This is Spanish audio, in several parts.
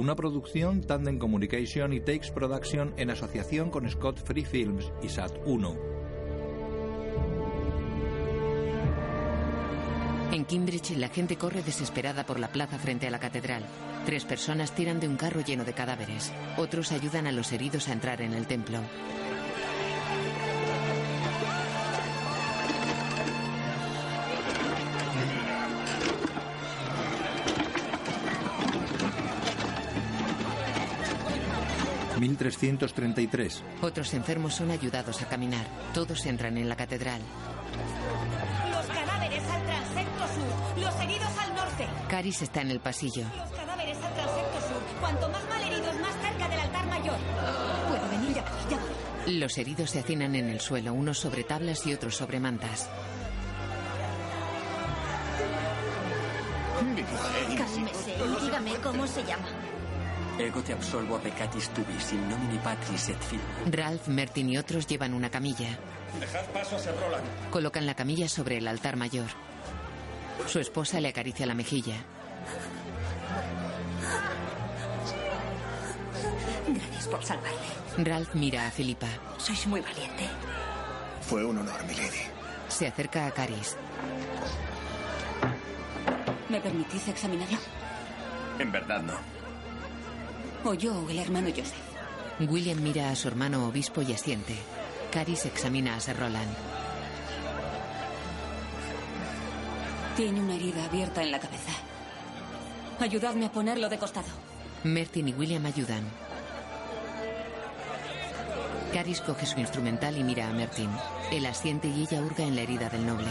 Una producción Tandem Communication y Takes Production en asociación con Scott Free Films y Sat 1. En Cambridge, la gente corre desesperada por la plaza frente a la catedral. Tres personas tiran de un carro lleno de cadáveres. Otros ayudan a los heridos a entrar en el templo. ...1333. Otros enfermos son ayudados a caminar. Todos entran en la catedral. Caris está en el pasillo. Los cadáveres al transepto sur. Cuanto más malheridos, más cerca del altar mayor. Puedo venir ya, ya. Los heridos se hacinan en el suelo, unos sobre tablas y otros sobre mantas. Cálmese dígame cómo se llama. Ego te absolvo a peccatis tubis in nomine patris et filii. Ralph, Mertin y otros llevan una camilla. Dejad paso a Sir Roland. Colocan la camilla sobre el altar mayor. Su esposa le acaricia la mejilla. Gracias por salvarme. Ralph mira a Filipa. Sois muy valiente. Fue un honor, milady. Se acerca a Caris. ¿Me permitís examinarlo? En verdad no. O yo o el hermano Joseph. William mira a su hermano obispo y asiente. Caris examina a Sir Roland. Tiene una herida abierta en la cabeza. Ayudadme a ponerlo de costado. Mertin y William ayudan. Caris coge su instrumental y mira a Mertin. Él asiente y ella hurga en la herida del noble.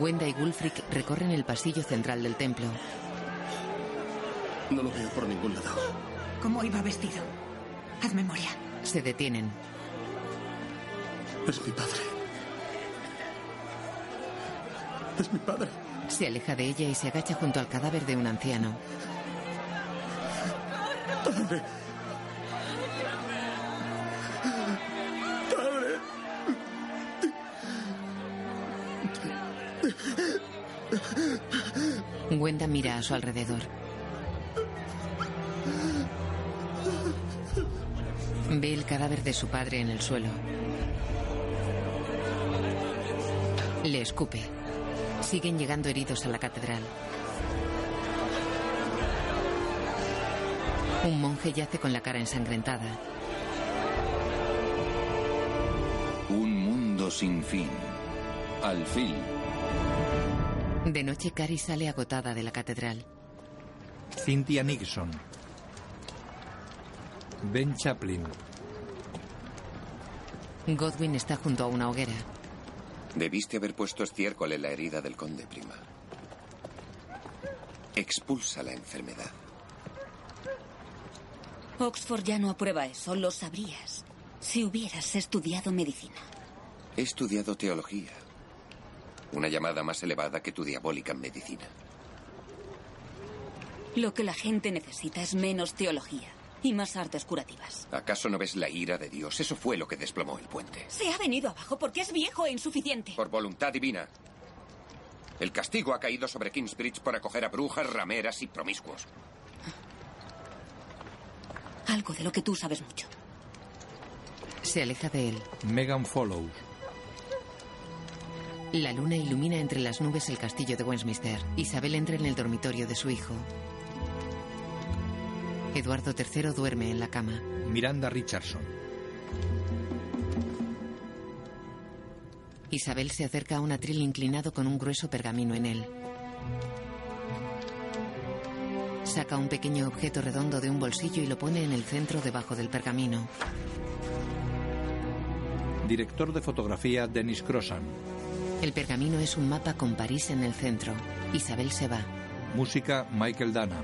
Wenda y Wulfric recorren el pasillo central del templo. No lo veo por ningún lado. ¿Cómo iba vestido? Haz memoria. Se detienen. Es mi padre. Es mi padre. Se aleja de ella y se agacha junto al cadáver de un anciano. Padre. Wenda mira a su alrededor. Ve el cadáver de su padre en el suelo. Le escupe. Siguen llegando heridos a la catedral. Un monje yace con la cara ensangrentada. Un mundo sin fin. Al fin. De noche, Cari sale agotada de la catedral. Cynthia Nixon. Ben Chaplin. Godwin está junto a una hoguera. Debiste haber puesto estiércol en la herida del conde, prima. Expulsa la enfermedad. Oxford ya no aprueba eso, lo sabrías. Si hubieras estudiado medicina. He estudiado teología. Una llamada más elevada que tu diabólica medicina. Lo que la gente necesita es menos teología y más artes curativas. ¿Acaso no ves la ira de Dios? Eso fue lo que desplomó el puente. Se ha venido abajo porque es viejo e insuficiente. Por voluntad divina. El castigo ha caído sobre Kingsbridge por acoger a brujas, rameras y promiscuos. Algo de lo que tú sabes mucho. Se aleja de él. Megan Follows. La luna ilumina entre las nubes el castillo de Westminster. Isabel entra en el dormitorio de su hijo. Eduardo III duerme en la cama. Miranda Richardson. Isabel se acerca a un atril inclinado con un grueso pergamino en él. Saca un pequeño objeto redondo de un bolsillo y lo pone en el centro debajo del pergamino. Director de fotografía Dennis Crossan. El pergamino es un mapa con París en el centro. Isabel se va. Música Michael Dana.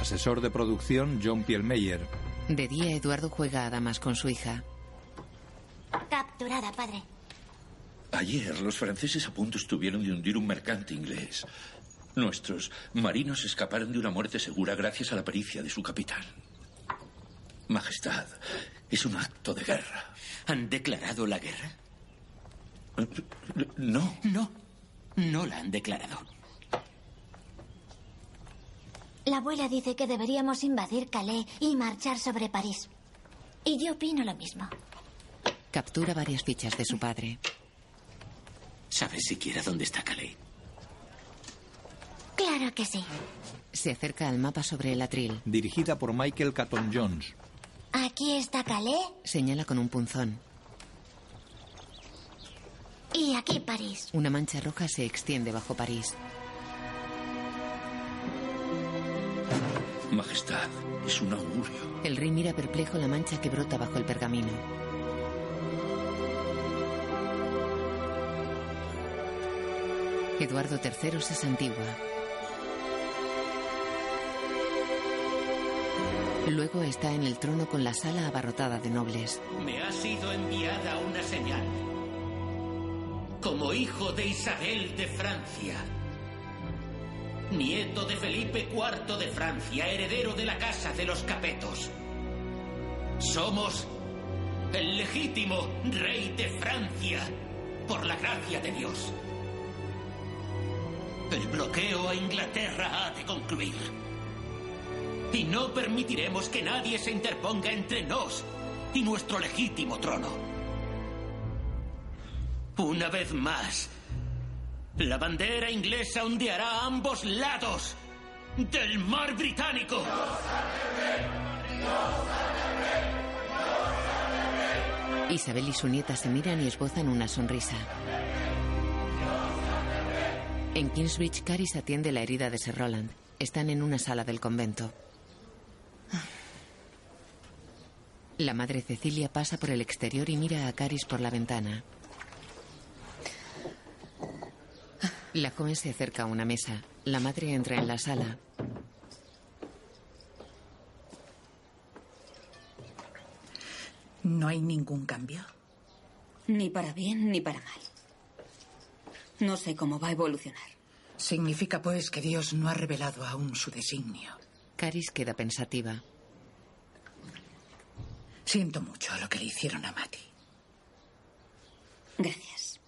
Asesor de producción John Pielmeyer. De día, Eduardo juega a damas con su hija. Capturada, padre. Ayer los franceses a punto estuvieron de hundir un mercante inglés. Nuestros marinos escaparon de una muerte segura gracias a la pericia de su capitán. Majestad, es un acto de guerra. ¿Han declarado la guerra? No. No. No la han declarado. La abuela dice que deberíamos invadir Calais y marchar sobre París. Y yo opino lo mismo. Captura varias fichas de su padre. ¿Sabes siquiera dónde está Calais? Claro que sí. Se acerca al mapa sobre el atril. Dirigida por Michael Caton Jones. Aquí está Calais Señala con un punzón. y aquí París. Una mancha roja se extiende bajo París. Majestad, es un augurio. El rey mira perplejo la mancha que brota bajo el pergamino. Eduardo III se santigua. Luego está en el trono con la sala abarrotada de nobles. Me ha sido enviada una señal. Como hijo de Isabel de Francia, nieto de Felipe IV de Francia, heredero de la casa de los Capetos. Somos el legítimo rey de Francia, por la gracia de Dios. El bloqueo a Inglaterra ha de concluir. Y no permitiremos que nadie se interponga entre nos y nuestro legítimo trono. Una vez más, la bandera inglesa ondeará a ambos lados del mar británico. Isabel y su nieta se miran y esbozan una sonrisa. En Kingsbridge, Caris atiende la herida de Sir Roland. Están en una sala del convento. La madre Cecilia pasa por el exterior y mira a Caris por la ventana. La joven se acerca a una mesa. La madre entra en la sala. No hay ningún cambio. Ni para bien ni para mal. No sé cómo va a evolucionar. Significa, pues, que Dios no ha revelado aún su designio. Caris queda pensativa. Siento mucho lo que le hicieron a Mati. Gracias.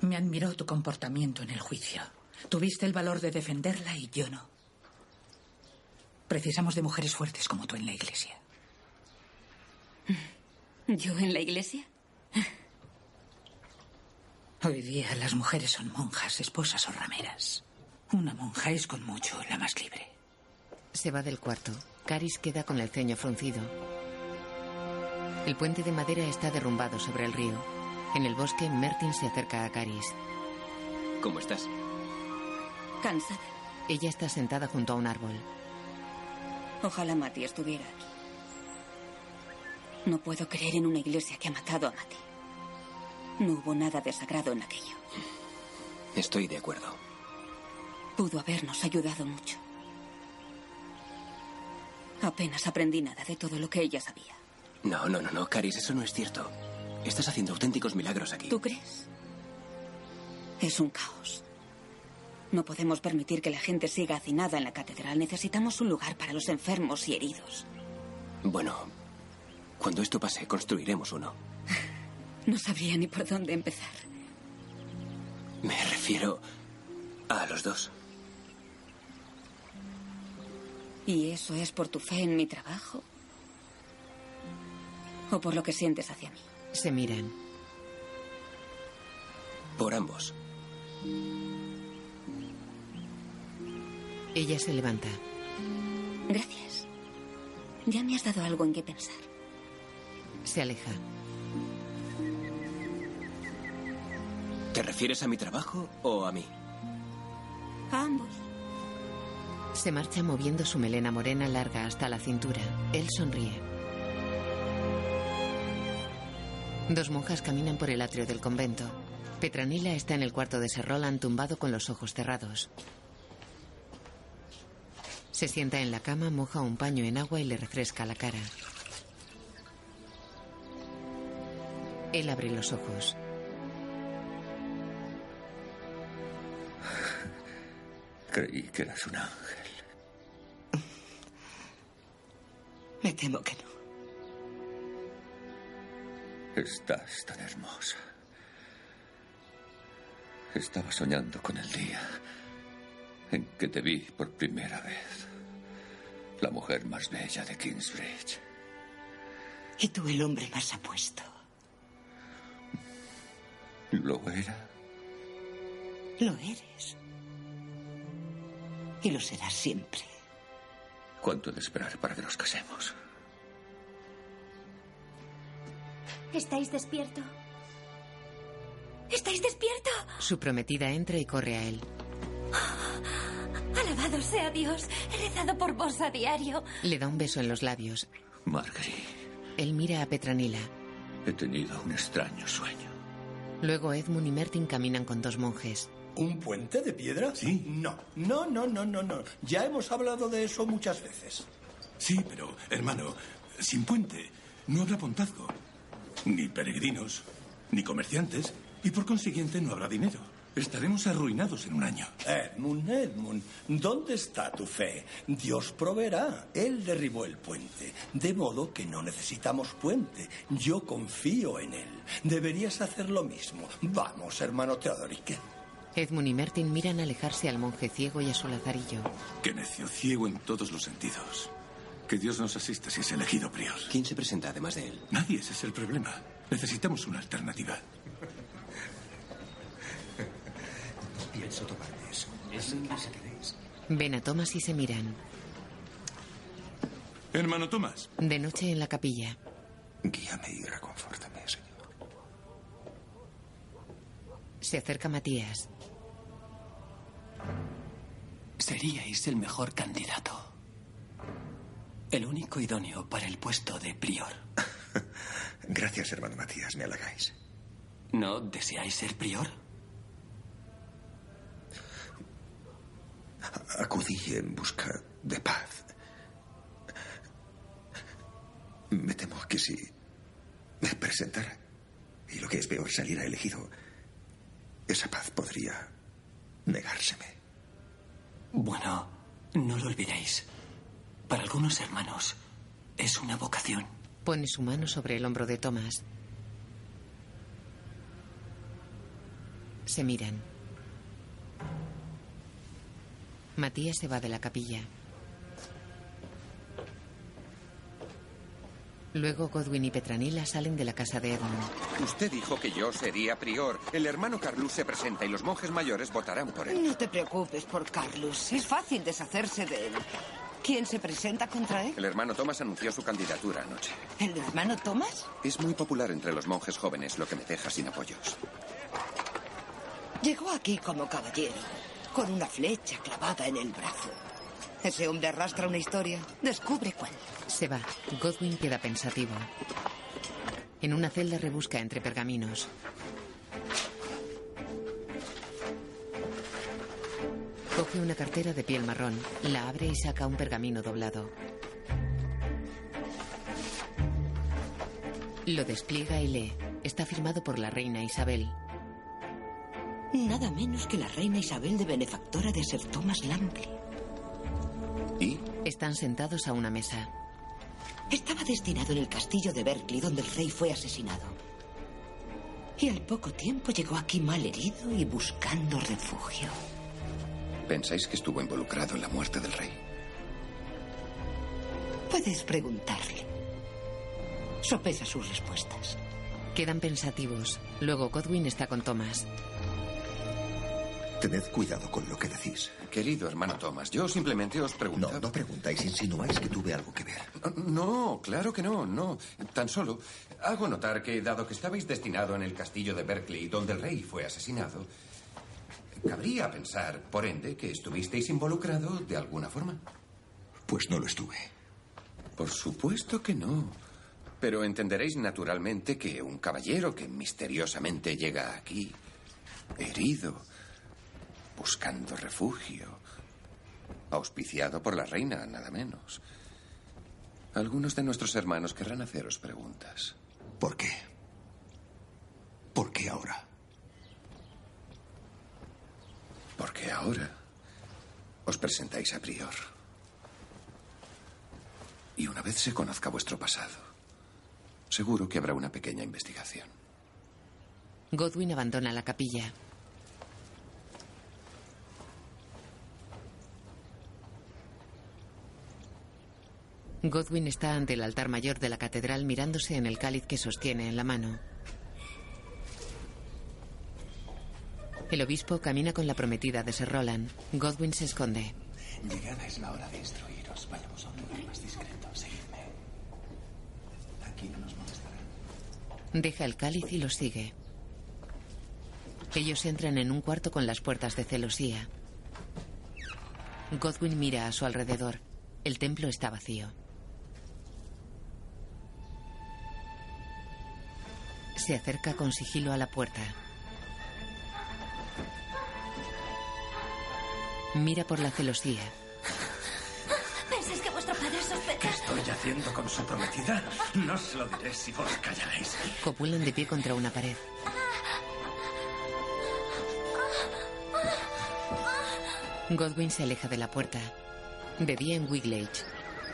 Me admiró tu comportamiento en el juicio. Tuviste el valor de defenderla y yo no. Precisamos de mujeres fuertes como tú en la iglesia. ¿Yo en la iglesia? Hoy día las mujeres son monjas, esposas o rameras. Una monja es con mucho la más libre. Se va del cuarto. Caris queda con el ceño fruncido. El puente de madera está derrumbado sobre el río. En el bosque, Mertin se acerca a Caris. ¿Cómo estás? Cansada. Ella está sentada junto a un árbol. Ojalá Mati estuviera aquí. No puedo creer en una iglesia que ha matado a Mati. No hubo nada de sagrado en aquello. Estoy de acuerdo. Pudo habernos ayudado mucho. Apenas aprendí nada de todo lo que ella sabía. No, no, no, no, Caris, eso no es cierto. Estás haciendo auténticos milagros aquí. ¿Tú crees? Es un caos. No podemos permitir que la gente siga hacinada en la catedral. Necesitamos un lugar para los enfermos y heridos. Bueno, cuando esto pase, construiremos uno. No sabría ni por dónde empezar. Me refiero a los dos. ¿Y eso es por tu fe en mi trabajo? ¿O por lo que sientes hacia mí? Se miran. Por ambos. Ella se levanta. Gracias. Ya me has dado algo en qué pensar. Se aleja. ¿Te refieres a mi trabajo o a mí? A ambos. Se marcha moviendo su melena morena larga hasta la cintura. Él sonríe. Dos monjas caminan por el atrio del convento. Petranila está en el cuarto de Sir Roland tumbado con los ojos cerrados. Se sienta en la cama, moja un paño en agua y le refresca la cara. Él abre los ojos. Creí que eras un ángel. Me temo que no. Estás tan hermosa. Estaba soñando con el día en que te vi por primera vez. La mujer más bella de Kingsbridge. Y tú el hombre más apuesto. Lo era. Lo eres. Y lo serás siempre. ¿Cuánto he de esperar para que nos casemos? ¿Estáis despierto? ¿Estáis despierto? Su prometida entra y corre a él. Alabado sea Dios. He rezado por vos a diario. Le da un beso en los labios. Marguerite, Él mira a Petranila. he tenido un extraño sueño. Luego Edmund y Mertin caminan con dos monjes. ¿Un puente de piedra? Sí. No, no, no, no, no, no. Ya hemos hablado de eso muchas veces. Sí, pero, hermano, sin puente no habrá pontazgo. Ni peregrinos, ni comerciantes, y por consiguiente no habrá dinero. Estaremos arruinados en un año. Edmund, Edmund, ¿dónde está tu fe? Dios proveerá. Él derribó el puente. De modo que no necesitamos puente. Yo confío en él. Deberías hacer lo mismo. Vamos, hermano Teodoric. Edmund y Mertin miran alejarse al monje ciego y a su lazarillo. Qué necio, ciego en todos los sentidos. Que Dios nos asista si es elegido prior. ¿Quién se presenta además de él? Nadie, ese es el problema. Necesitamos una alternativa. Pienso tomar eso. Es que queréis. Ven a Thomas y se miran. Hermano Tomás. De noche en la capilla. Guíame y reconfórtame, Señor. Se acerca Matías. Seríais el mejor candidato. El único idóneo para el puesto de prior. Gracias, hermano Matías, me halagáis. ¿No deseáis ser prior? Acudí en busca de paz. Me temo que si me presentara y lo que es peor saliera elegido, esa paz podría negárseme. Bueno, no lo olvidéis. Para algunos hermanos es una vocación. Pone su mano sobre el hombro de Thomas. Se miran. Matías se va de la capilla. Luego Godwin y Petranila salen de la casa de Edmund. Usted dijo que yo sería prior. El hermano Carlus se presenta y los monjes mayores votarán por él. No te preocupes por Carlos. Es fácil deshacerse de él. ¿Quién se presenta contra él? El hermano Thomas anunció su candidatura anoche. ¿El hermano Thomas? Es muy popular entre los monjes jóvenes, lo que me deja sin apoyos. Llegó aquí como caballero, con una flecha clavada en el brazo. Ese hombre arrastra una historia. Descubre cuál. Se va. Godwin queda pensativo. En una celda rebusca entre pergaminos. Coge una cartera de piel marrón, la abre y saca un pergamino doblado. Lo despliega y lee. Está firmado por la reina Isabel. Nada menos que la reina Isabel de benefactora de Sir Thomas Lampley. ¿Y? Están sentados a una mesa. Estaba destinado en el castillo de Berkeley, donde el rey fue asesinado. Y al poco tiempo llegó aquí mal herido y buscando refugio. ¿Pensáis que estuvo involucrado en la muerte del rey? Puedes preguntarle. Sopesa sus respuestas. Quedan pensativos. Luego Godwin está con Thomas. Tened cuidado con lo que decís. Querido hermano Thomas, yo simplemente os pregunto. No, no preguntáis, insinuáis que tuve algo que ver. No, claro que no, no. Tan solo hago notar que, dado que estabais destinado en el castillo de Berkeley, donde el rey fue asesinado, cabría pensar, por ende, que estuvisteis involucrado de alguna forma. Pues no lo estuve. Por supuesto que no. Pero entenderéis naturalmente que un caballero que misteriosamente llega aquí, herido, buscando refugio, auspiciado por la reina, nada menos. Algunos de nuestros hermanos querrán haceros preguntas. ¿Por qué? ¿Por qué ahora? Porque ahora os presentáis a prior. Y una vez se conozca vuestro pasado, Seguro que habrá una pequeña investigación. Godwin abandona la capilla. Godwin está ante el altar mayor de la catedral mirándose en el cáliz que sostiene en la mano. El obispo camina con la prometida de Sir Roland. Godwin se esconde. Llegada es la hora de instruiros. Vayamos a un lugar más discreto. Seguidme. Aquí no nos molestarán. Deja el cáliz y lo sigue. Ellos entran en un cuarto con las puertas de celosía. Godwin mira a su alrededor. El templo está vacío. Se acerca con sigilo a la puerta. Mira por la celosía. ¿Pensáis que vuestro padre sospecha? estoy haciendo con su prometida? No se lo diré si vos callaréis. Copulan de pie contra una pared. Godwin se aleja de la puerta. De día en Wiglage.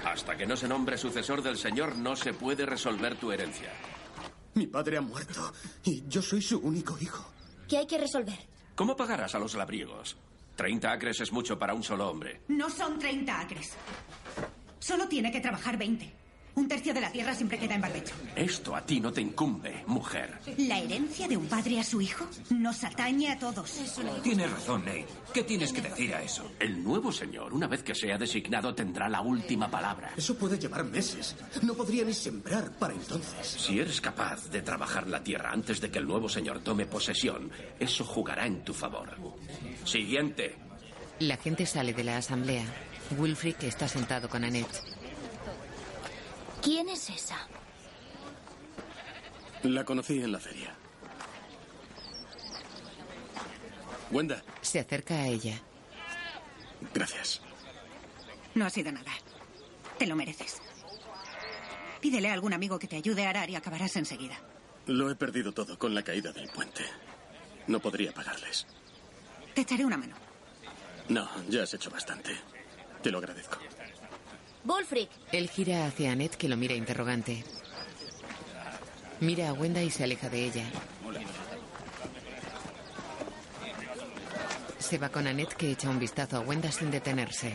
Hasta que no se nombre sucesor del señor, no se puede resolver tu herencia. Mi padre ha muerto y yo soy su único hijo. ¿Qué hay que resolver? ¿Cómo pagarás a los labriegos? 30 acres es mucho para un solo hombre. No son 30 acres. Solo tiene que trabajar 20. Un tercio de la tierra siempre queda en barbecho. Esto a ti no te incumbe, mujer. La herencia de un padre a su hijo nos atañe a todos. Tienes razón, Nate. ¿Qué tienes que decir a eso? El nuevo señor, una vez que sea designado, tendrá la última palabra. Eso puede llevar meses. No podría ni sembrar para entonces. Si eres capaz de trabajar la tierra antes de que el nuevo señor tome posesión, eso jugará en tu favor. Siguiente. La gente sale de la asamblea. Wilfrid está sentado con Annette. ¿Quién es esa? La conocí en la feria. Wenda, Se acerca a ella. gracias. No ha sido nada. Te lo mereces. Pídele a algún amigo que te ayude a arar y acabarás enseguida. Lo he perdido todo con la caída del puente. No podría pagarles. Te echaré una mano. No, ya has hecho bastante. Te lo agradezco. Wolfric, Él gira hacia Annette que lo mira interrogante. Mira a Wenda y se aleja de ella. Se va con Annette que echa un vistazo a Wenda sin detenerse.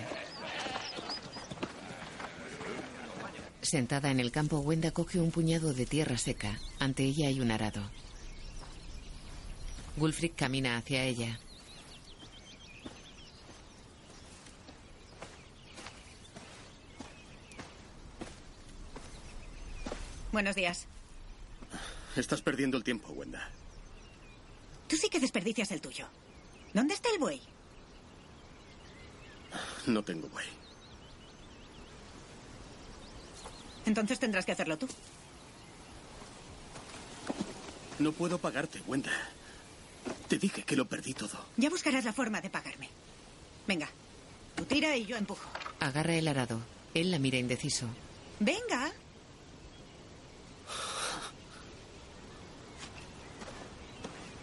Sentada en el campo, Wenda coge un puñado de tierra seca. Ante ella hay un arado. Wulfric camina hacia ella. Buenos días. Estás perdiendo el tiempo, Wenda. Tú sí que desperdicias el tuyo. ¿Dónde está el buey? No tengo buey. Entonces tendrás que hacerlo tú. No puedo pagarte, Wenda. Te dije que lo perdí todo. Ya buscarás la forma de pagarme. Venga, tú tira y yo empujo. Agarra el arado. Él la mira indeciso. Venga.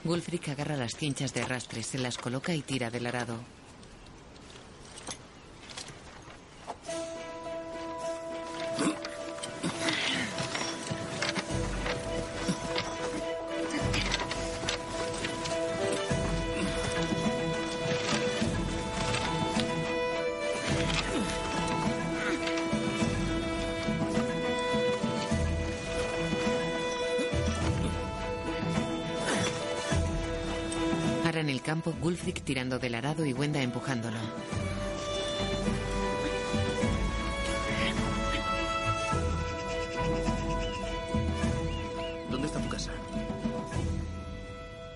Wulfric agarra las cinchas de arrastre, se las coloca y tira del arado. Tirando del arado y Wenda empujándolo. ¿Dónde está tu casa?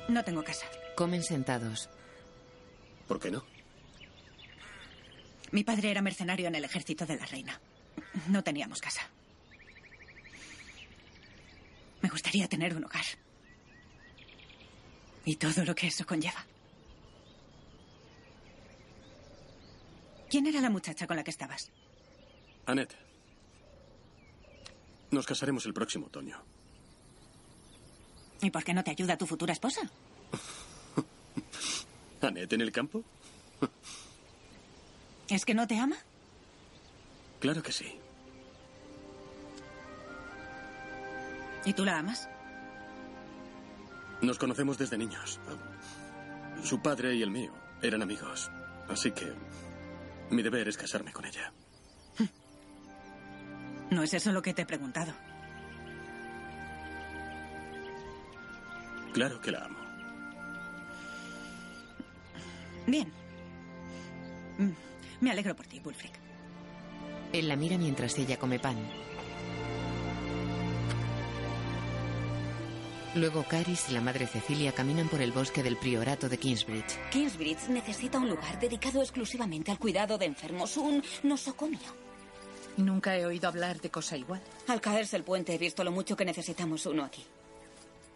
No tengo casa. Comen sentados. ¿Por qué no? Mi padre era mercenario en el ejército de la reina. No teníamos casa. Me gustaría tener un hogar. Y todo lo que eso conlleva. ¿Quién era la muchacha con la que estabas? Annette. Nos casaremos el próximo otoño. ¿Y por qué no te ayuda tu futura esposa? ¿Annette en el campo? ¿Es que no te ama? Claro que sí. ¿Y tú la amas? Nos conocemos desde niños. Su padre y el mío eran amigos. Así que mi deber es casarme con ella. No es eso lo que te he preguntado. Claro que la amo. Bien. Mm, Me alegro por ti, Wulfric. Él la mira mientras ella come pan. Luego Caris y la madre Cecilia caminan por el bosque del priorato de Kingsbridge. Kingsbridge necesita un lugar dedicado exclusivamente al cuidado de enfermos, un nosocomio. Nunca he oído hablar de cosa igual. Al caerse el puente he visto lo mucho que necesitamos uno aquí.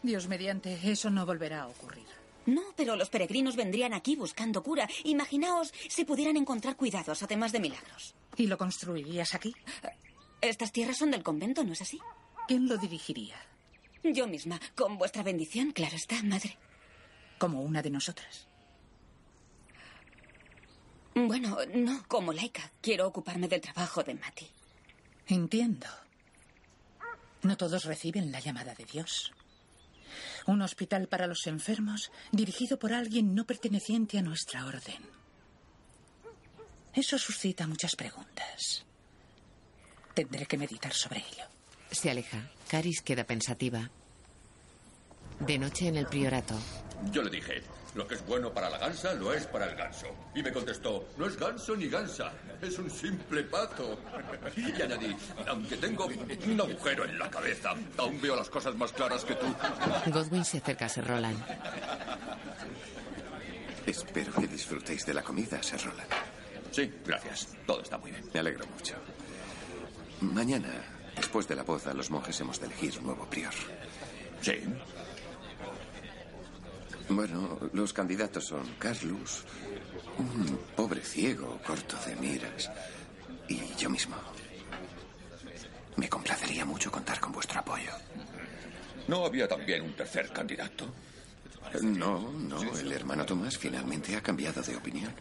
Dios mediante, eso no volverá a ocurrir. No, pero los peregrinos vendrían aquí buscando cura. Imaginaos si pudieran encontrar cuidados, además de milagros. ¿Y lo construirías aquí? Estas tierras son del convento, ¿no es así? ¿Quién lo dirigiría? Yo misma, con vuestra bendición, claro está, madre. Como una de nosotras. Bueno, no, como laica. Quiero ocuparme del trabajo de Mati. Entiendo. No todos reciben la llamada de Dios. Un hospital para los enfermos dirigido por alguien no perteneciente a nuestra orden. Eso suscita muchas preguntas. Tendré que meditar sobre ello. Se aleja. Caris queda pensativa. De noche en el priorato. Yo le dije, lo que es bueno para la gansa lo es para el ganso. Y me contestó, no es ganso ni gansa, es un simple pato. Y añadí, aunque tengo un agujero en la cabeza, aún veo las cosas más claras que tú. Godwin se acerca a Sir Roland. Espero que disfrutéis de la comida, Sir Roland. Sí, gracias. Todo está muy bien. Me alegro mucho. Mañana, después de la boda, los monjes hemos de elegir un nuevo prior. Sí. Bueno, los candidatos son Carlos, un pobre ciego corto de miras, y yo mismo. Me complacería mucho contar con vuestro apoyo. ¿No había también un tercer candidato? No, no, el hermano Tomás finalmente ha cambiado de opinión.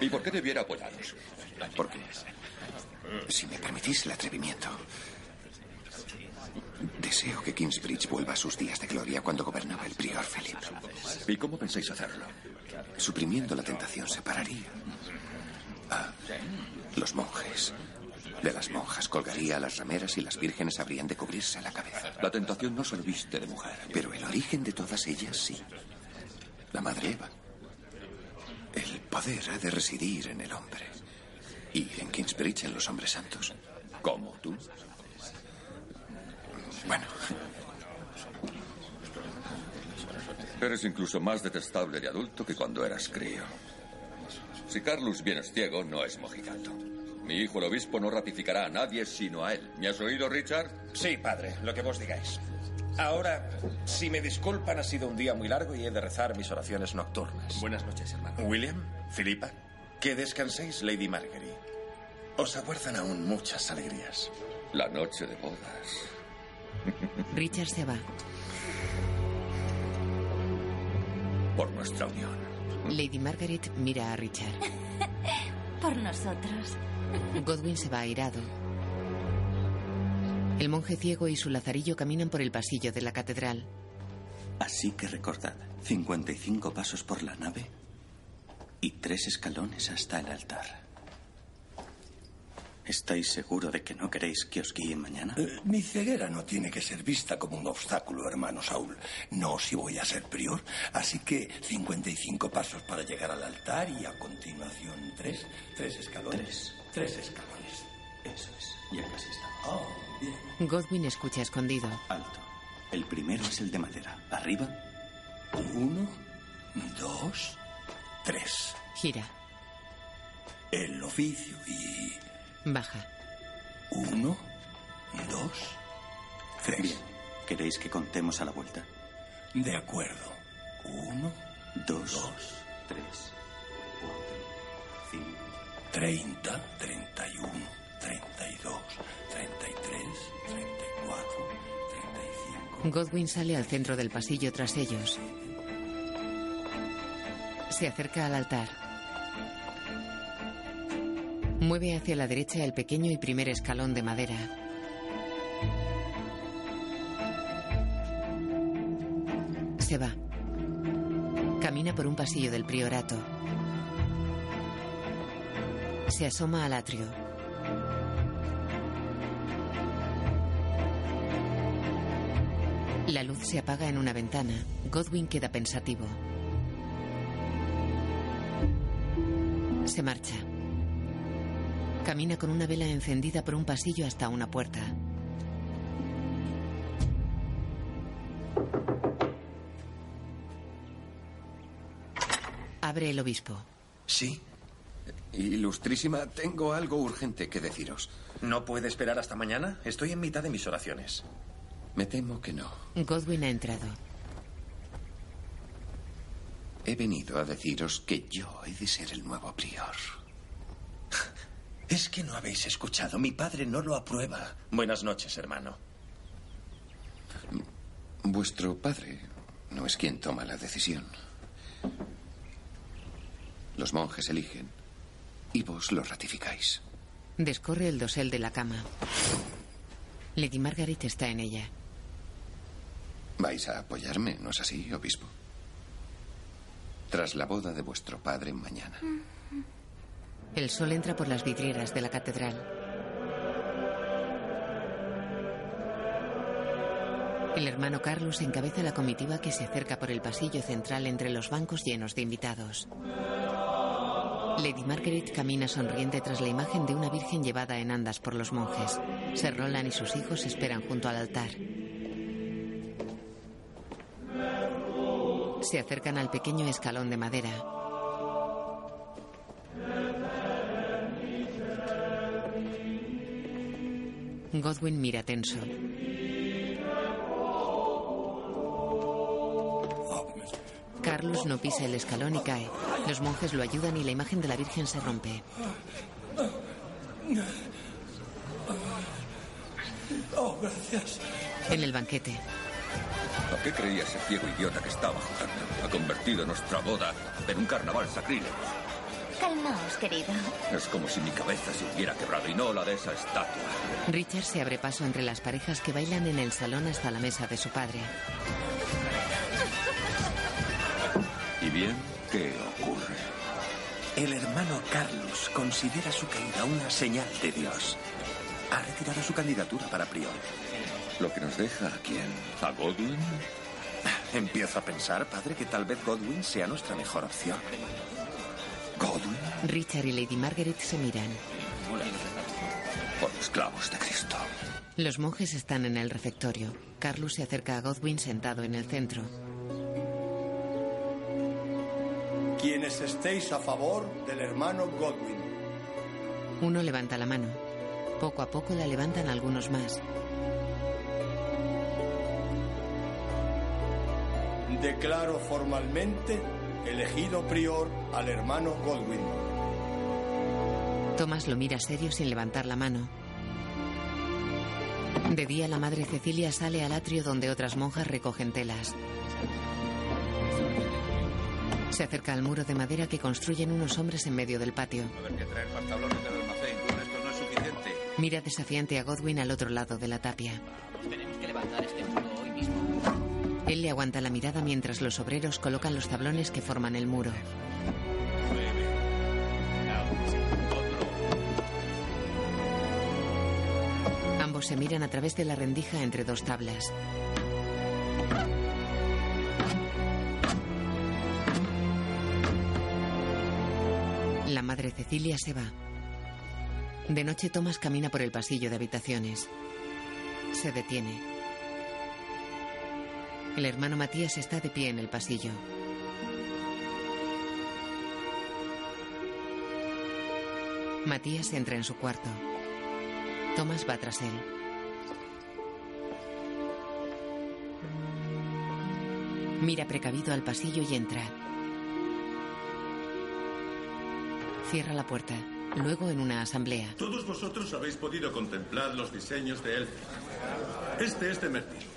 ¿Y por qué debiera apoyaros? Porque, si me permitís el atrevimiento, deseo que Kingsbridge vuelva a sus días de gloria cuando gobernaba el prior Philip. ¿Y cómo pensáis hacerlo? Suprimiendo la tentación separaría a los monjes. De las monjas colgaría a las rameras y las vírgenes habrían de cubrirse la cabeza. La tentación no se viste de mujer. Pero el origen de todas ellas sí. La madre Eva. El poder ha de residir en el hombre. Y en Kingsbridge en los hombres santos. ¿Cómo tú? Bueno. Eres incluso más detestable de adulto que cuando eras crío. Si Carlos bien es ciego, no es mojigato. Mi hijo el obispo no ratificará a nadie sino a él. ¿Me has oído, Richard? Sí, padre, lo que vos digáis. Ahora, si me disculpan, ha sido un día muy largo y he de rezar mis oraciones nocturnas. Buenas noches, hermano. William, Filipa, que descanséis, Lady Margery. Os aguardan aún muchas alegrías. La noche de bodas. Richard se va. Por nuestra unión. Lady Margaret mira a Richard. Por nosotros. Godwin se va airado. El monje ciego y su lazarillo caminan por el pasillo de la catedral. Así que recordad, 55 pasos por la nave y tres escalones hasta el altar. ¿Estáis seguro de que no queréis que os guíe mañana? Eh, mi ceguera no tiene que ser vista como un obstáculo, hermano Saúl. No si voy a ser prior. Así que 55 pasos para llegar al altar y a continuación tres. Tres escalones. Tres. Tres escalones. Eso es. Ya casi estamos. Oh, bien. Godwin escucha escondido. Alto. El primero es el de madera. Arriba. Uno, dos, tres. Gira. El oficio y... Baja. Uno, dos, tres. Bien. ¿Queréis que contemos a la vuelta? De acuerdo. Uno, Dos. dos, Tres. Cuatro. Cinco. treinta, treinta y uno, treinta y dos, treinta y tres, treinta y cuatro, treinta y cinco. Godwin sale al centro del pasillo tras ellos. Se acerca al altar. Mueve hacia la derecha el pequeño y primer escalón de madera. Se va. Camina por un pasillo del priorato. Se asoma al atrio. La luz se apaga en una ventana. Godwin queda pensativo. Se marcha. Camina con una vela encendida por un pasillo hasta una puerta. Abre el obispo. Sí. Ilustrísima, tengo algo urgente que deciros. ¿No puede esperar hasta mañana? Estoy en mitad de mis oraciones. Me temo que no. Godwin ha entrado. He venido a deciros que yo he de ser el nuevo prior. Es que no habéis escuchado. Mi padre no lo aprueba. Buenas noches, hermano. Vuestro padre no es quien toma la decisión. Los monjes eligen y vos lo ratificáis. Descorre el dosel de la cama. Lady Margaret está en ella. Vais a apoyarme, ¿no es así, obispo? Tras la boda de vuestro padre mañana. El sol entra por las vidrieras de la catedral. El hermano Carlos encabeza la comitiva que se acerca por el pasillo central entre los bancos llenos de invitados. Lady Margaret camina sonriente tras la imagen de una virgen llevada en andas por los monjes. Sir Roland y sus hijos esperan junto al altar. Se acercan al pequeño escalón de madera. Godwin mira tenso. Carlos no pisa el escalón y cae. Los monjes lo ayudan y la imagen de la Virgen se rompe. Oh, gracias. En el banquete, ¿A qué creía ese ciego idiota que estaba jugando? Ha convertido nuestra boda en un carnaval sacrílego. Calmaos, querido. Es como si mi cabeza se hubiera quebrado y no la de esa estatua. Richard se abre paso entre las parejas que bailan en el salón hasta la mesa de su padre. ¿Y bien? ¿Qué ocurre? El hermano Carlos considera su caída una señal de Dios. Ha retirado su candidatura para prior. ¿Lo que nos deja a quién? ¿A Godwin? Empiezo a pensar, padre, que tal vez Godwin sea nuestra mejor opción. ¿Godwin? Richard y Lady Margaret se miran. Por los clavos de Cristo. Los monjes están en el refectorio. Carlos se acerca a Godwin sentado en el centro. Quienes estéis a favor del hermano Godwin. Uno levanta la mano. Poco a poco la levantan algunos más. Declaro formalmente elegido prior al hermano Godwin. Thomas lo mira serio sin levantar la mano. De día la madre Cecilia sale al atrio donde otras monjas recogen telas. Se acerca al muro de madera que construyen unos hombres en medio del patio. A ver que traer más tablones del almacén. Con esto no es suficiente. Mira desafiante a Godwin al otro lado de la tapia. Tenemos que levantar este muro hoy mismo. Él le aguanta la mirada mientras los obreros colocan los tablones que forman el muro. Ambos se miran a través de la rendija entre dos tablas. La madre Cecilia se va. De noche Thomas camina por el pasillo de habitaciones. Se detiene. El hermano Matías está de pie en el pasillo. Matías entra en su cuarto. Thomas va tras él. Mira precavido al pasillo y entra. Cierra la puerta. Luego en una asamblea. Todos vosotros habéis podido contemplar los diseños de Elfric. Este es de.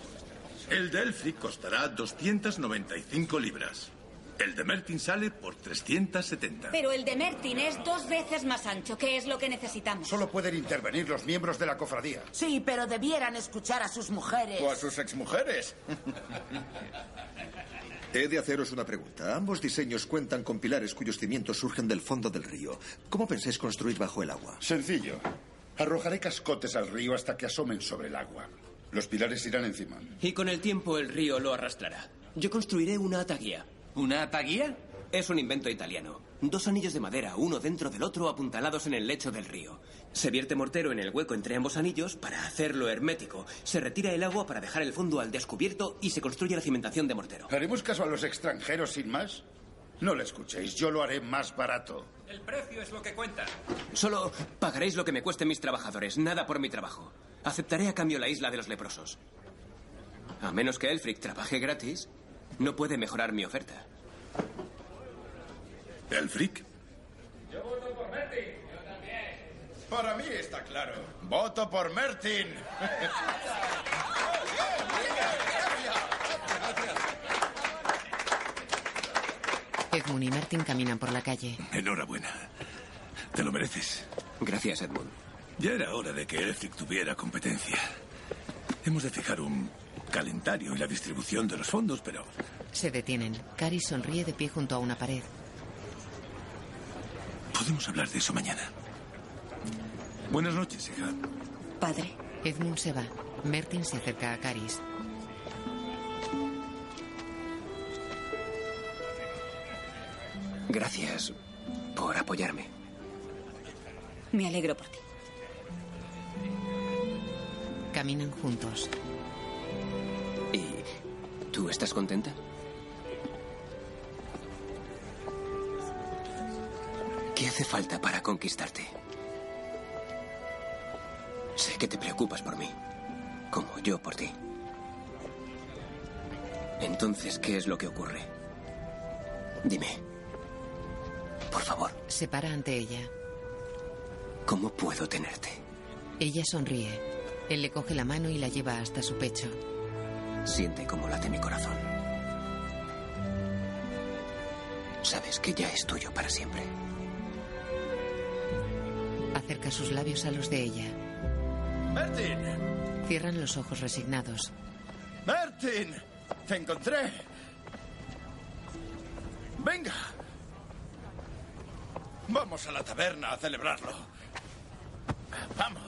El de Elfric costará 295 libras. El de Mertin sale por 370. Pero el de Mertin es dos veces más ancho. ¿Qué es lo que necesitamos? Solo pueden intervenir los miembros de la cofradía. Sí, pero debieran escuchar a sus mujeres. O a sus exmujeres. He de haceros una pregunta. Ambos diseños cuentan con pilares cuyos cimientos surgen del fondo del río. ¿Cómo pensáis construir bajo el agua? Sencillo. Arrojaré cascotes al río hasta que asomen sobre el agua. Los pilares irán encima. Y con el tiempo el río lo arrastrará. Yo construiré una ataguía. ¿Una ataguía? Es un invento italiano. Dos anillos de madera, uno dentro del otro, apuntalados en el lecho del río. Se vierte mortero en el hueco entre ambos anillos para hacerlo hermético. Se retira el agua para dejar el fondo al descubierto y se construye la cimentación de mortero. ¿Haremos caso a los extranjeros sin más? No le escuchéis, yo lo haré más barato. El precio es lo que cuenta. Solo pagaréis lo que me cuesten mis trabajadores, nada por mi trabajo. Aceptaré a cambio la isla de los leprosos. A menos que Elfric trabaje gratis, no puede mejorar mi oferta. ¿Elfric? Yo voto por Mertin. Yo también. Para mí está claro. Voto por Mertin. Edmund y Martin caminan por la calle. Enhorabuena. Te lo mereces. Gracias, Edmund. Ya era hora de que Elfric tuviera competencia. Hemos de fijar un calendario y la distribución de los fondos, pero Se detienen. Cari sonríe de pie junto a una pared. podemos hablar de eso mañana. Buenas noches, hija. Padre. Edmund se va. Mertin se acerca a Caris. Gracias por apoyarme. Me alegro por ti. Caminan juntos. ¿Y tú estás contenta? ¿Qué hace falta para conquistarte? Sé que te preocupas por mí, como yo por ti. Entonces, ¿qué es lo que ocurre? Dime. Por favor, Se para ante ella. ¿cómo puedo tenerte? Ella sonríe. Él le coge la mano y la lleva hasta su pecho. Siente cómo late mi corazón. Sabes que ya es tuyo para siempre. Acerca sus labios a los de ella. Mertin. Cierran los ojos resignados. Mertin. Te encontré. Venga. Vamos a la taberna a celebrarlo.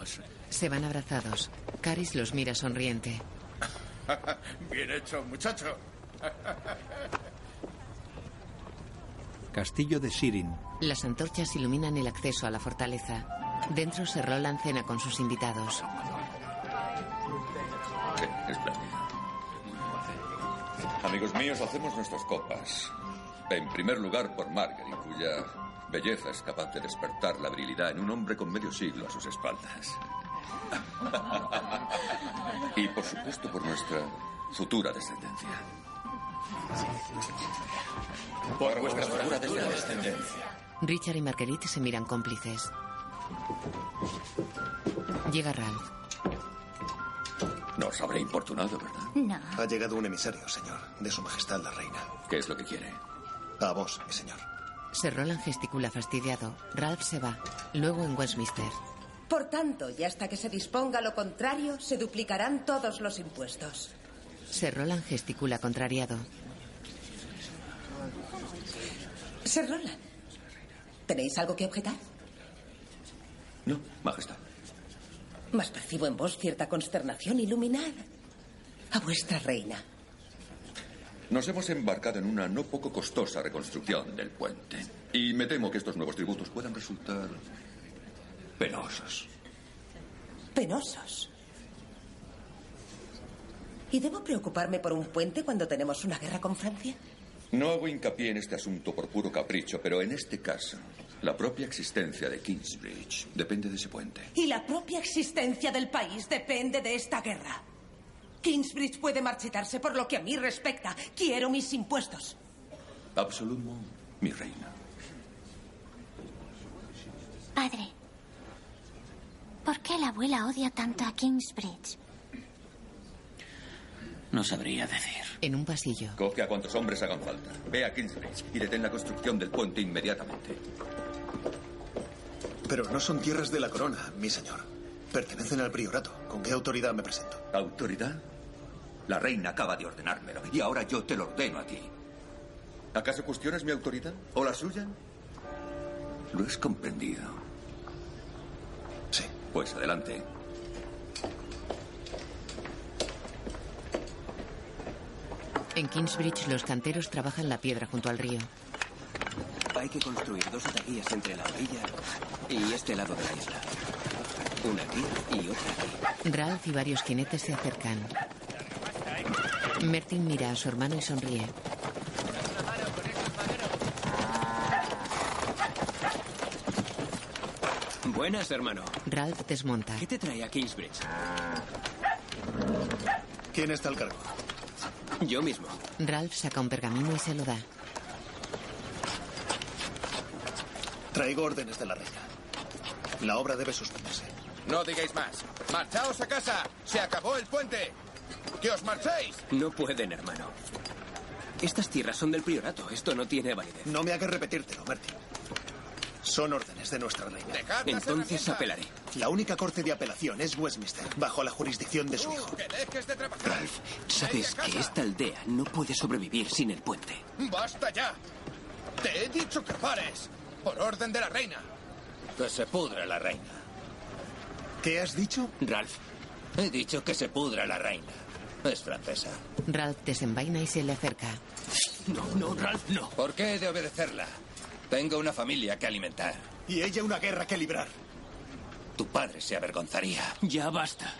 Vamos. Se van abrazados. Caris los mira sonriente. Bien hecho, muchacho. Castillo de Sirin. Las antorchas iluminan el acceso a la fortaleza. Dentro se Roland cena con sus invitados. Sí. Amigos míos, hacemos nuestras copas. En primer lugar, por Margaret, cuya belleza es capaz de despertar la virilidad en un hombre con medio siglo a sus espaldas. y por supuesto, por nuestra futura descendencia. Por vuestra futura descendencia. Richard y Marguerite se miran cómplices. Llega Ralph. No os habré importunado, ¿verdad? No. Ha llegado un emisario, señor, de su majestad la reina. ¿Qué es lo que quiere? A vos, mi señor. Sir Roland gesticula fastidiado. Ralph se va. Luego en Westminster. Por tanto, y hasta que se disponga lo contrario, se duplicarán todos los impuestos. Sir Roland gesticula contrariado. Sir Roland, ¿tenéis algo que objetar? No, majestad. Mas percibo en vos cierta consternación. Iluminad a vuestra reina. Nos hemos embarcado en una no poco costosa reconstrucción del puente. Y me temo que estos nuevos tributos puedan resultar penosos. Penosos. ¿Y debo preocuparme por un puente cuando tenemos una guerra con Francia? No hago hincapié en este asunto por puro capricho, pero en este caso, la propia existencia de Kingsbridge depende de ese puente. Y la propia existencia del país depende de esta guerra. Kingsbridge puede marchitarse por lo que a mí respecta. Quiero mis impuestos. Absolumo, mi reina. Padre, ¿por qué la abuela odia tanto a Kingsbridge? No sabría decir. En un pasillo. Coge a cuantos hombres hagan falta. Ve a Kingsbridge y detén la construcción del puente inmediatamente. Pero no son tierras de la corona, mi señor. Pertenecen al priorato. ¿Con qué autoridad me presento? ¿Autoridad? La reina acaba de ordenármelo y ahora yo te lo ordeno a ti. ¿Acaso cuestionas mi autoridad o la suya? Lo has comprendido. Sí. Pues adelante. En Kingsbridge los canteros trabajan la piedra junto al río. Hay que construir dos ataguías entre la orilla y este lado de la isla. Una aquí y otra aquí. Ralph y varios jinetes se acercan. Mertin mira a su hermano y sonríe. Buenas, hermano. Ralph desmonta. ¿Qué te trae a Kingsbridge? ¿Quién está al cargo? Yo mismo. Ralph saca un pergamino y se lo da. Traigo órdenes de la reina. La obra debe suspenderse. No digáis más. Marchaos a casa. Se acabó el puente. Que os marchéis. No pueden, hermano. Estas tierras son del priorato. Esto no tiene validez. No me hagas repetírtelo, Martin. Son órdenes de nuestra reina. Entonces apelaré. La única corte de apelación es Westminster, bajo la jurisdicción de su hijo. Que dejes de trabajar. Ralph, sabes que esta aldea no puede sobrevivir sin el puente. ¡Basta ya! Te he dicho que pares. Por orden de la reina. Que se pudra la reina. ¿Qué has dicho? Ralph. He dicho que se pudra la reina. Es francesa. Ralph desenvaina y se le acerca. No, no, Ralph, no. ¿Por qué he de obedecerla? Tengo una familia que alimentar. Y ella una guerra que librar. Tu padre se avergonzaría. Ya basta.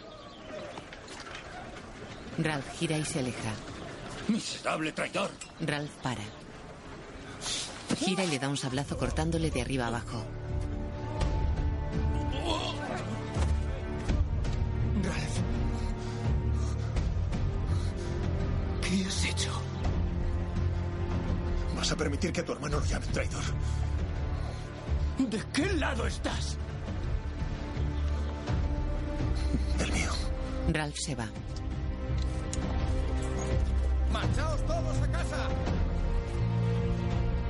Ralph gira y se aleja. Miserable traidor. Ralph para. Gira y le da un sablazo cortándole de arriba abajo. ¿Vas a permitir que tu hermano lo llame traidor? ¿De qué lado estás? Del mío. Ralph se va. ¡Marchaos todos a casa!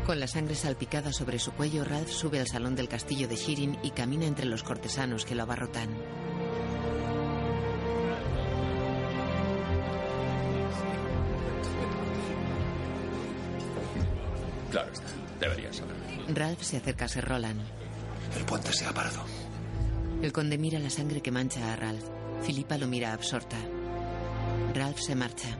Con la sangre salpicada sobre su cuello, Ralph sube al salón del castillo de Shirin y camina entre los cortesanos que lo abarrotan. Ralph se acerca a Sir Roland. El puente se ha parado. El conde mira la sangre que mancha a Ralph. Filipa lo mira absorta. Ralph se marcha.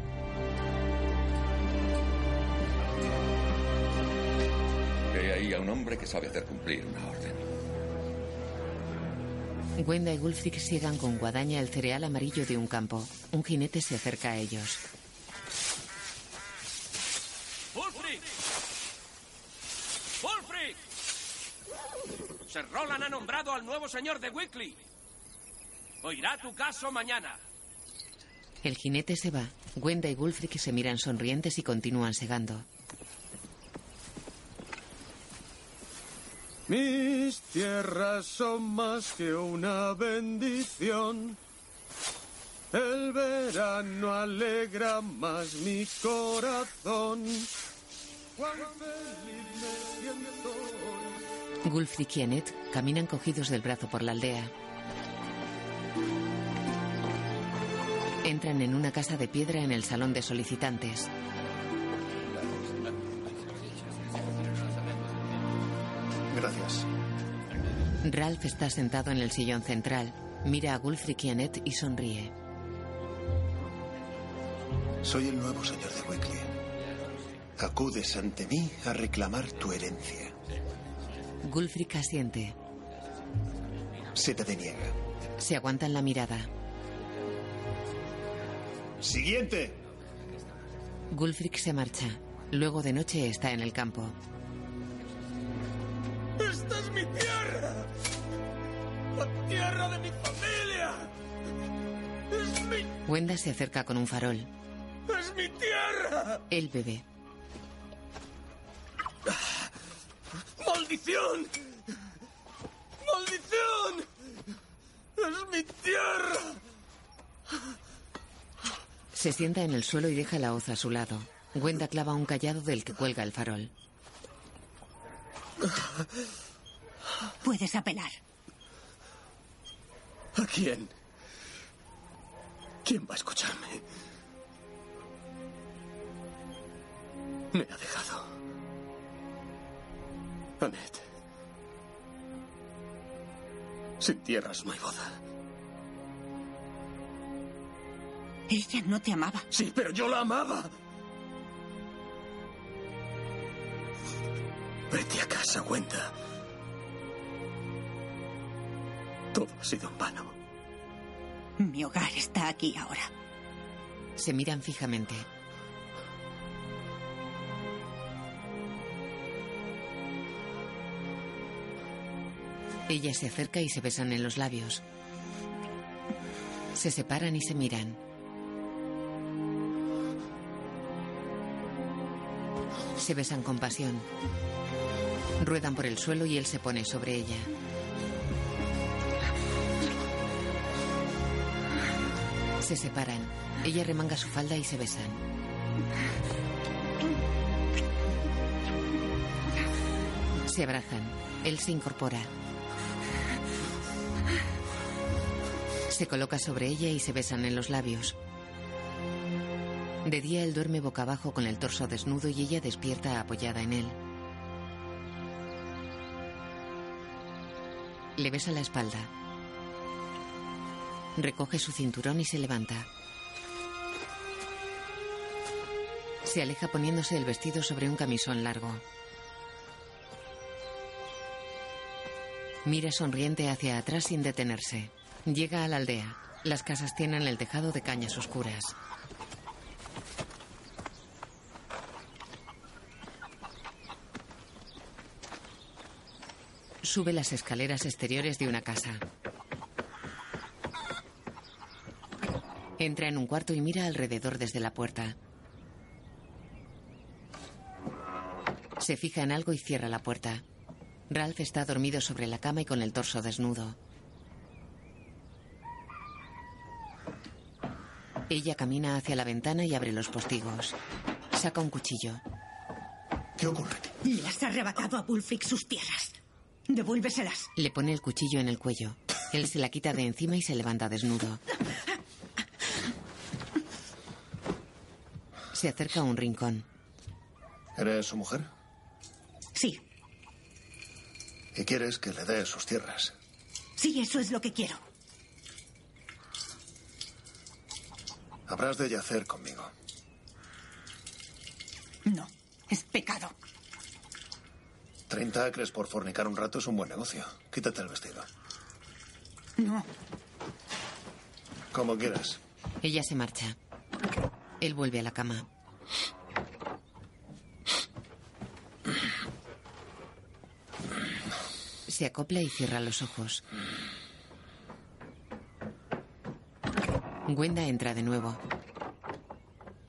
He ahí a un hombre que sabe hacer cumplir una orden. Gwenda y Gulfric siegan con guadaña el cereal amarillo de un campo. Un jinete se acerca a ellos. ¡Wulfric! ¡Wulfric! Sir Roland ha nombrado al nuevo señor de Wickley. Oirá tu caso mañana. El jinete se va. Gwenda y Gulfric se miran sonrientes y continúan segando. Mis tierras son más que una bendición. El verano alegra más mi corazón. Cuán feliz me siento Gulfric y caminan cogidos del brazo por la aldea. Entran en una casa de piedra en el salón de solicitantes. Gracias. Ralph está sentado en el sillón central. Mira a Gulfric y Annette y sonríe. Soy el nuevo señor de Wickley. Acudes ante mí a reclamar tu herencia. Gulfric asiente. Se te deniega. Se aguantan la mirada. Siguiente. Gulfric se marcha. Luego de noche está en el campo. ¡Esta es mi tierra! ¡La tierra de mi familia! ¡Es mi, Wenda se acerca con un farol. es mi tierra! Él bebe. ¡Maldición! ¡Maldición! ¡Es mi tierra! Se sienta en el suelo y deja la hoz a su lado. Gwenda clava un callado del que cuelga el farol. Puedes apelar. ¿A quién? ¿Quién va a escucharme? Me ha dejado. Annette. Sin tierras no hay boda. Ella no te amaba. Sí, pero yo la amaba. Vete a casa, Wenda. Todo ha sido en vano. Mi hogar está aquí ahora. Se miran fijamente. Ella se acerca y se besan en los labios. Se separan y se miran. Se besan con pasión. Ruedan por el suelo y él se pone sobre ella. Se separan. Ella remanga su falda y se besan. Se abrazan. Él se incorpora. Se coloca sobre ella y se besan en los labios. De día él duerme boca abajo con el torso desnudo y ella despierta apoyada en él. Le besa la espalda. Recoge su cinturón y se levanta. Se aleja poniéndose el vestido sobre un camisón largo. Mira sonriente hacia atrás sin detenerse. Llega a la aldea. Las casas tienen el tejado de cañas oscuras. Sube las escaleras exteriores de una casa. Entra en un cuarto y mira alrededor desde la puerta. Se fija en algo y cierra la puerta. Ralph está dormido sobre la cama y con el torso desnudo. Ella camina hacia la ventana y abre los postigos. Saca un cuchillo. ¿Qué ocurre? Le has arrebatado a Bullfrix sus tierras. Devuélveselas. Le pone el cuchillo en el cuello. Él se la quita de encima y se levanta desnudo. Se acerca a un rincón. ¿Eres su mujer? Sí, ¿Y quieres que le dé sus tierras? sí, eso es lo que quiero. Habrás de yacer conmigo. No, es pecado. 30 acres por fornicar un rato es un buen negocio. Quítate el vestido. No, Como quieras. Ella se marcha. Él vuelve a la cama. Se acopla y cierra los ojos. Gwenda entra de nuevo.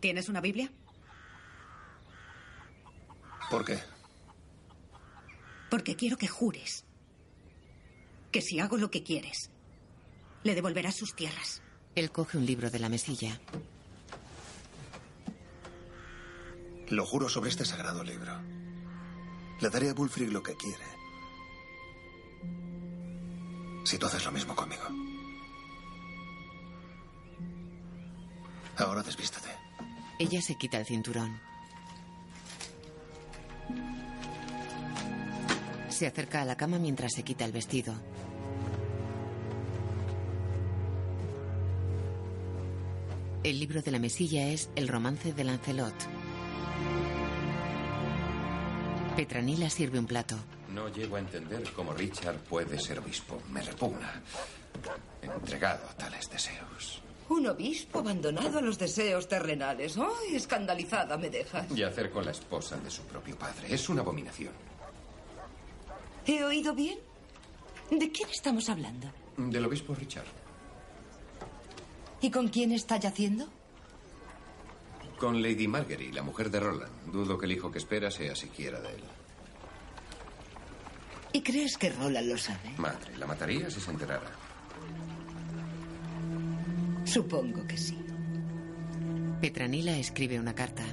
¿tienes una Biblia? ¿Por qué? Porque quiero que jures que si hago lo que quieres, le devolverás sus tierras. Él coge un libro de la mesilla. Lo juro sobre este sagrado libro. Le daré a Bulfrig lo que quiere. Si tú haces lo mismo conmigo. Ahora desvístete. Ella se quita el cinturón. Se acerca a la cama mientras se quita el vestido. El libro de la mesilla es El romance de Lancelot. Petranila sirve un plato. No llego a entender cómo Richard puede ser obispo. Me repugna. Entregado a tales deseos. Un obispo abandonado a los deseos terrenales. ¡Ay, escandalizada me dejas! Y hacer con la esposa de su propio padre. Es una abominación. ¿He oído bien? ¿De quién estamos hablando? Del obispo Richard. ¿Y con quién está yaciendo? Con Lady Margery, la mujer de Roland. Dudo que el hijo que espera sea siquiera de él. ¿Y crees que Roland lo sabe? Madre, la mataría si se enterara. Supongo que sí. Petranila escribe una carta.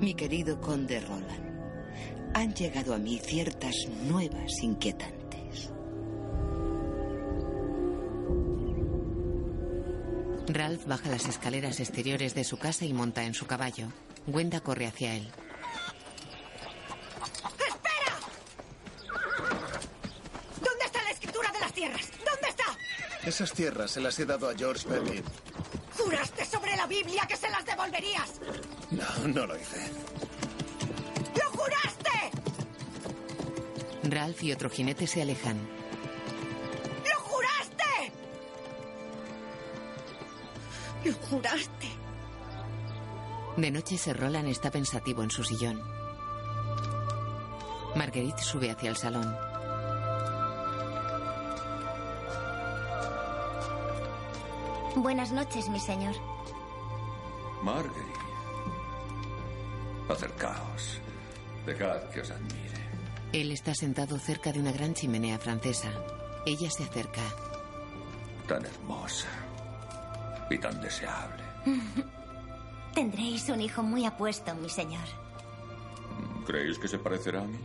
Mi querido conde Roland, han llegado a mí ciertas nuevas inquietantes. Ralph baja las escaleras exteriores de su casa y monta en su caballo. Gwenda corre hacia él. ¡Espera! ¿Dónde está la escritura de las tierras? ¿Dónde está? Esas tierras se las he dado a George Perkin. Juraste sobre la Biblia que se las devolverías. No, no lo hice. ¡Lo juraste! Ralph y otro jinete se alejan. ¡Lo juraste! ¡Lo juraste! De noche, Sir Roland está pensativo en su sillón. Marguerite sube hacia el salón. Buenas noches, mi señor. Marguerite. Acercaos. Dejad que os admire. Él está sentado cerca de una gran chimenea francesa. Ella se acerca. Tan hermosa. Y tan deseable. Tendréis un hijo muy apuesto, mi señor. ¿Creéis que se parecerá a mí?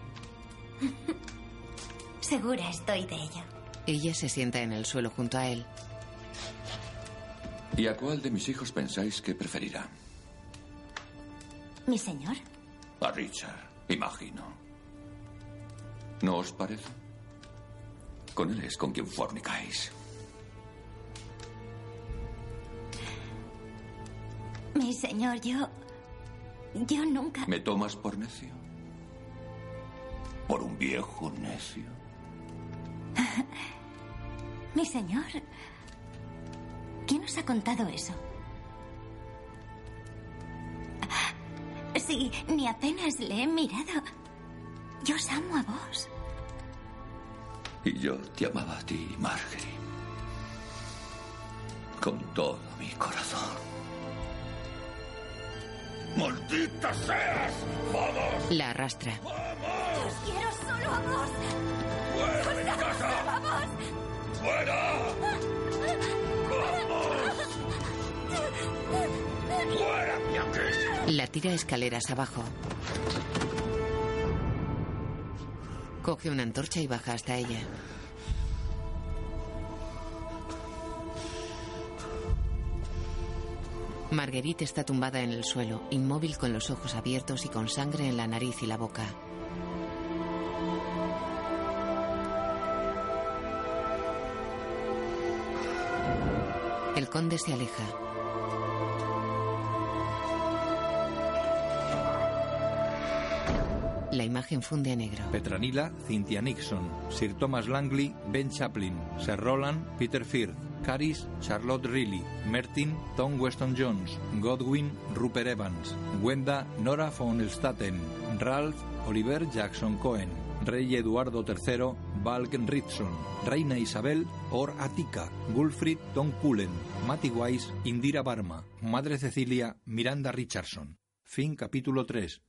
Segura estoy de ello. Ella se sienta en el suelo junto a él. ¿Y a cuál de mis hijos pensáis que preferirá? ¿Mi señor? A Richard, imagino. ¿No os parece? Con él es con quien fornicáis. Mi señor, yo... Yo nunca... ¿Me tomas por necio? ¿Por un viejo necio? Mi señor... ¿Quién os ha contado eso? Sí, ni apenas le he mirado. Yo os amo a vos. Y yo te amaba a ti, Marjorie. Con todo mi corazón. ¡Maldita seas! ¡Vamos! La arrastra. Os quiero solo a vos. ¡Fuera de mi casa! ¡Vamos! ¡Fuera! La tira escaleras abajo. Coge una antorcha y baja hasta ella. Marguerite está tumbada en el suelo, inmóvil con los ojos abiertos y con sangre en la nariz y la boca. El conde se aleja. Imagen funde negro. Petranila, Cynthia Nixon, Sir Thomas Langley, Ben Chaplin, Sir Roland, Peter Firth, Caris, Charlotte Riley, Mertin, Tom Weston Jones, Godwin, Rupert Evans, Gwenda, Nora von Staten, Ralph, Oliver Jackson Cohen, Rey Eduardo III, Balken Ritson, Reina Isabel, Or Atika, Gulfrid Tom Cullen, Matty Wise, Indira Barma, Madre Cecilia, Miranda Richardson. Fin capítulo 3.